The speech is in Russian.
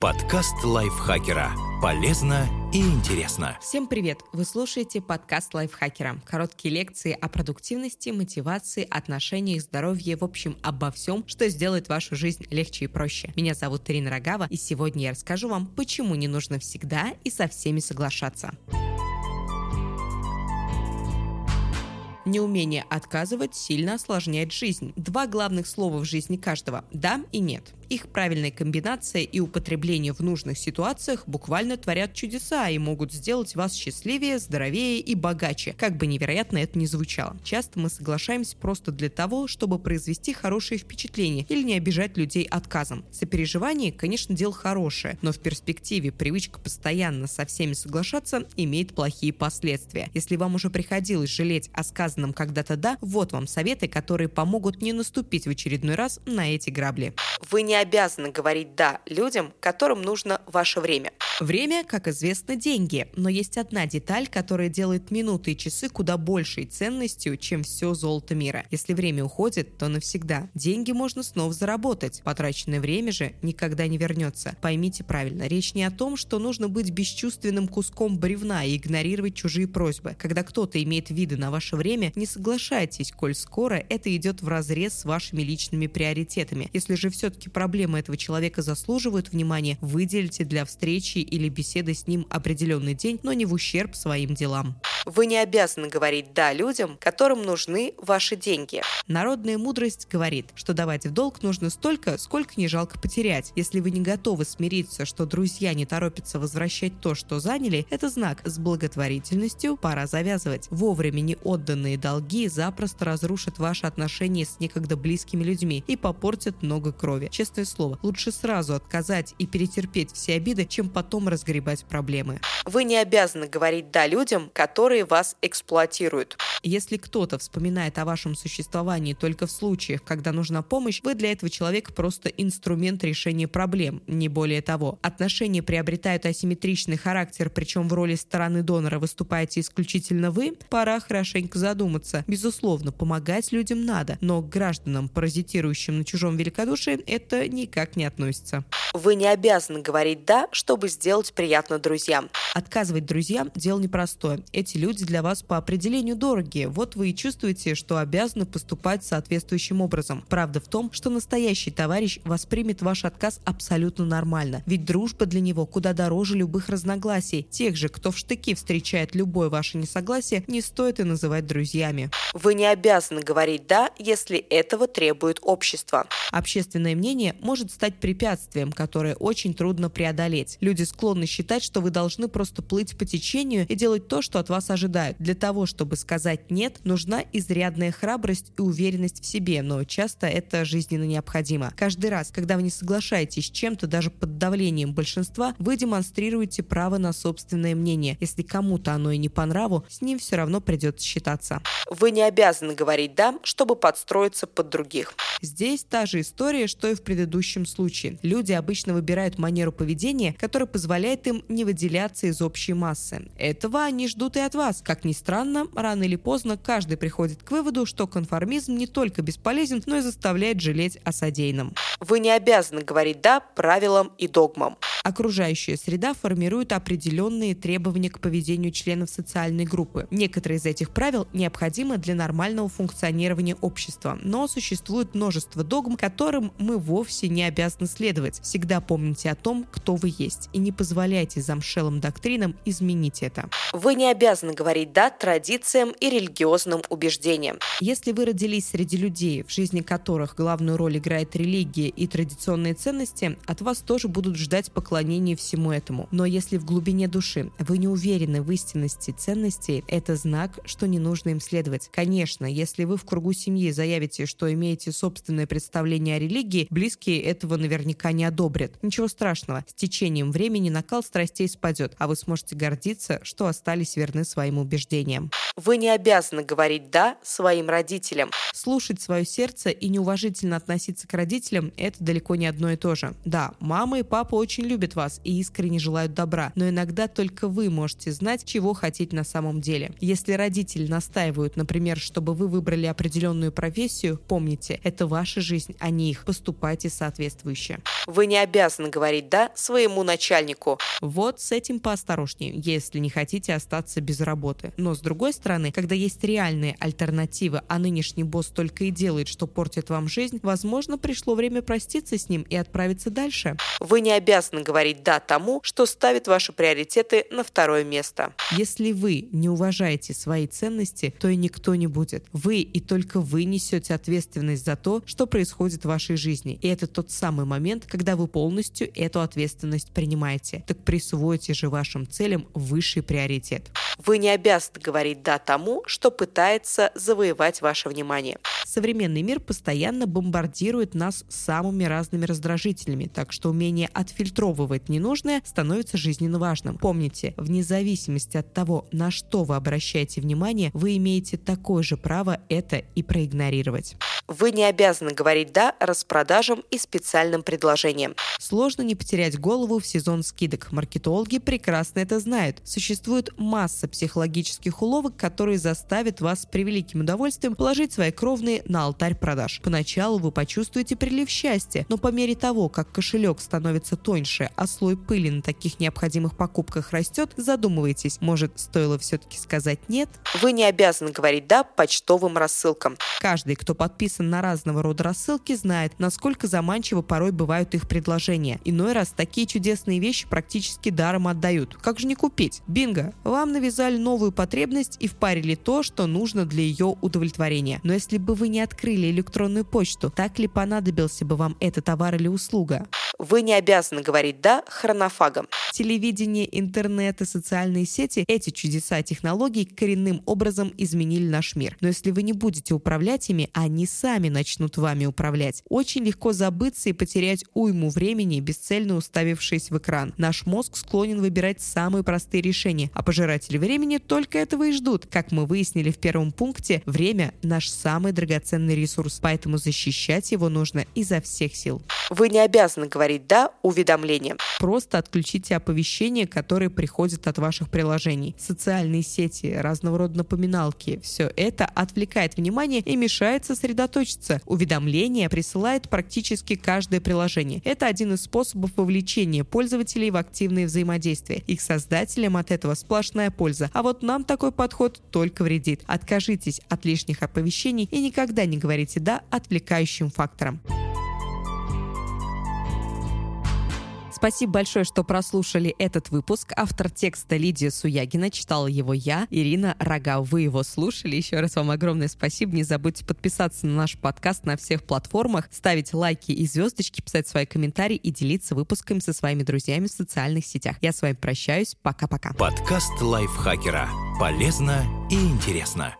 Подкаст лайфхакера. Полезно и интересно. Всем привет! Вы слушаете подкаст лайфхакера. Короткие лекции о продуктивности, мотивации, отношениях, здоровье, в общем, обо всем, что сделает вашу жизнь легче и проще. Меня зовут Ирина Рогава, и сегодня я расскажу вам, почему не нужно всегда и со всеми соглашаться. Неумение отказывать сильно осложняет жизнь. Два главных слова в жизни каждого – да и нет. Их правильная комбинация и употребление в нужных ситуациях буквально творят чудеса и могут сделать вас счастливее, здоровее и богаче, как бы невероятно это ни звучало. Часто мы соглашаемся просто для того, чтобы произвести хорошее впечатление или не обижать людей отказом. Сопереживание, конечно, дело хорошее, но в перспективе привычка постоянно со всеми соглашаться имеет плохие последствия. Если вам уже приходилось жалеть о сказанном когда-то «да», вот вам советы, которые помогут не наступить в очередной раз на эти грабли. Вы не обязаны говорить «да» людям, которым нужно ваше время. Время, как известно, деньги, но есть одна деталь, которая делает минуты и часы куда большей ценностью, чем все золото мира. Если время уходит, то навсегда. Деньги можно снова заработать, потраченное время же никогда не вернется. Поймите правильно, речь не о том, что нужно быть бесчувственным куском бревна и игнорировать чужие просьбы. Когда кто-то имеет виды на ваше время, не соглашайтесь, коль скоро это идет в разрез с вашими личными приоритетами. Если же все-таки проблемы этого человека заслуживают внимания, выделите для встречи или беседы с ним определенный день, но не в ущерб своим делам. Вы не обязаны говорить «да» людям, которым нужны ваши деньги. Народная мудрость говорит, что давать в долг нужно столько, сколько не жалко потерять. Если вы не готовы смириться, что друзья не торопятся возвращать то, что заняли, это знак с благотворительностью пора завязывать. Вовремя не отданные долги запросто разрушат ваши отношения с некогда близкими людьми и попортят много крови. Честное слово, лучше сразу отказать и перетерпеть все обиды, чем потом разгребать проблемы. Вы не обязаны говорить «да» людям, которые вас эксплуатируют. Если кто-то вспоминает о вашем существовании только в случаях, когда нужна помощь, вы для этого человека просто инструмент решения проблем, не более того. Отношения приобретают асимметричный характер, причем в роли стороны донора выступаете исключительно вы, пора хорошенько задуматься. Безусловно, помогать людям надо, но гражданам, паразитирующим на чужом великодушии, это никак не относится. Вы не обязаны говорить «да», чтобы сделать приятно друзьям. Отказывать друзьям – дело непростое. Эти люди для вас по определению дорогие. Вот вы и чувствуете, что обязаны поступать соответствующим образом. Правда в том, что настоящий товарищ воспримет ваш отказ абсолютно нормально. Ведь дружба для него куда дороже любых разногласий. Тех же, кто в штыки встречает любое ваше несогласие, не стоит и называть друзьями. Вы не обязаны говорить «да», если этого требует общество. Общественное мнение может стать препятствием, которое очень трудно преодолеть. Люди склонны считать, что вы должны просто плыть по течению и делать то, что от вас ожидают. Для того, чтобы сказать «нет», нужна изрядная храбрость и уверенность в себе, но часто это жизненно необходимо. Каждый раз, когда вы не соглашаетесь с чем-то, даже под давлением большинства, вы демонстрируете право на собственное мнение. Если кому-то оно и не по нраву, с ним все равно придется считаться. Вы не обязаны говорить «да», чтобы подстроиться под других. Здесь та же история, что и в предыдущем случае. Люди обычно выбирают манеру поведения, которая позволяет им не выделяться из общей массы. Этого они ждут и от вас. Как ни странно, рано или поздно каждый приходит к выводу, что конформизм не только бесполезен, но и заставляет жалеть о содеянном. Вы не обязаны говорить «да» правилам и догмам. Окружающая среда формирует определенные требования к поведению членов социальной группы. Некоторые из этих правил необходимы для нормального функционирования общества, но существует множество догм, которым мы вовсе не обязаны следовать. Всегда помните о том, кто вы есть, и не позволяйте замшелым доктринам изменить это. Вы не обязаны говорить «да» традициям и религиозным убеждениям. Если вы родились среди людей, в жизни которых главную роль играет религия и традиционные ценности, от вас тоже будут ждать поклонения всему этому. Но если в глубине души вы не уверены в истинности ценностей, это знак, что не нужно им следовать. Конечно, если вы в кругу семьи заявите, что имеете собственное представление о религии, близкие этого наверняка не одобрят. Ничего страшного, с течением времени накал страстей спадет, а вы сможете гордиться, что остались верны своим убеждениям. Вы не обязаны говорить «да» своим родителям. Слушать свое сердце и неуважительно относиться к родителям – это далеко не одно и то же. Да, мама и папа очень любят вас и искренне желают добра, но иногда только вы можете знать, чего хотите на самом деле. Если родители настаивают, например, чтобы вы выбрали определенную профессию, помните, это ваша жизнь, а не их. Поступайте соответствующе. Вы не обязаны говорить «да» своему начальнику. Вот с этим поосторожнее, если не хотите остаться без работы. Но с другой стороны, когда есть реальные альтернативы, а нынешний босс только и делает, что портит вам жизнь, возможно, пришло время проститься с ним и отправиться дальше. Вы не обязаны говорить «да» тому, что ставит ваши приоритеты на второе место. Если вы не уважаете свои ценности, то и никто не будет. Вы и только вы несете ответственность за то, что происходит в вашей жизни. И это тот самый момент, когда вы полностью эту ответственность принимаете. Так присвойте же вашим целям высший приоритет. Вы не обязаны говорить «да» тому, что пытается завоевать ваше внимание. Современный мир постоянно бомбардирует нас самыми разными раздражителями, так что умение отфильтровывать ненужное становится жизненно важным. Помните, вне зависимости от того, на что вы обращаете внимание, вы имеете такое же право это и проигнорировать. Вы не обязаны говорить «да» распродажам и специальным предложениям. Сложно не потерять голову в сезон скидок. Маркетологи прекрасно это знают. Существует масса психологических уловок, которые заставят вас с превеликим удовольствием положить свои кровные на алтарь продаж. Поначалу вы почувствуете прилив счастья, но по мере того, как кошелек становится тоньше, а слой пыли на таких необходимых покупках растет, задумывайтесь, может, стоило все-таки сказать «нет»? Вы не обязаны говорить «да» почтовым рассылкам. Каждый, кто подписан на разного рода рассылки, знает, насколько заманчиво порой бывают их предложения. Иной раз такие чудесные вещи практически даром отдают. Как же не купить? Бинго! Вам навязали новую потребность и впарили то, что нужно для ее удовлетворения. Но если бы вы не открыли электронную почту, так ли понадобился бы вам этот товар или услуга? Вы не обязаны говорить «да» хронофагом. Телевидение, интернет и социальные сети – эти чудеса технологий коренным образом изменили наш мир. Но если вы не будете управлять ими, они сами начнут вами управлять. Очень легко забыться и потерять уйму времени, бесцельно уставившись в экран. Наш мозг склонен выбирать самые простые решения, а пожиратели времени только этого и ждут. Как мы выяснили в первом пункте, время – наш самый драгоценный ресурс, поэтому защищать его нужно изо всех сил. Вы не обязаны говорить «да» уведомлениям. Просто отключите оповещения, которые приходят от ваших приложений. Социальные сети, разного рода напоминалки – все это отвлекает внимание и мешает сосредоточиться. Уведомления присылает практически каждое приложение. Это один из способов вовлечения пользователей в активные взаимодействия. Их создателям от этого сплошная польза. А вот нам такой подход только вредит. Откажитесь от лишних оповещений и никогда не говорите «да» отвлекающим факторам. Спасибо большое, что прослушали этот выпуск. Автор текста Лидия Суягина. Читала его я, Ирина Рога. Вы его слушали. Еще раз вам огромное спасибо. Не забудьте подписаться на наш подкаст на всех платформах, ставить лайки и звездочки, писать свои комментарии и делиться выпусками со своими друзьями в социальных сетях. Я с вами прощаюсь. Пока-пока. Подкаст лайфхакера. Полезно и интересно.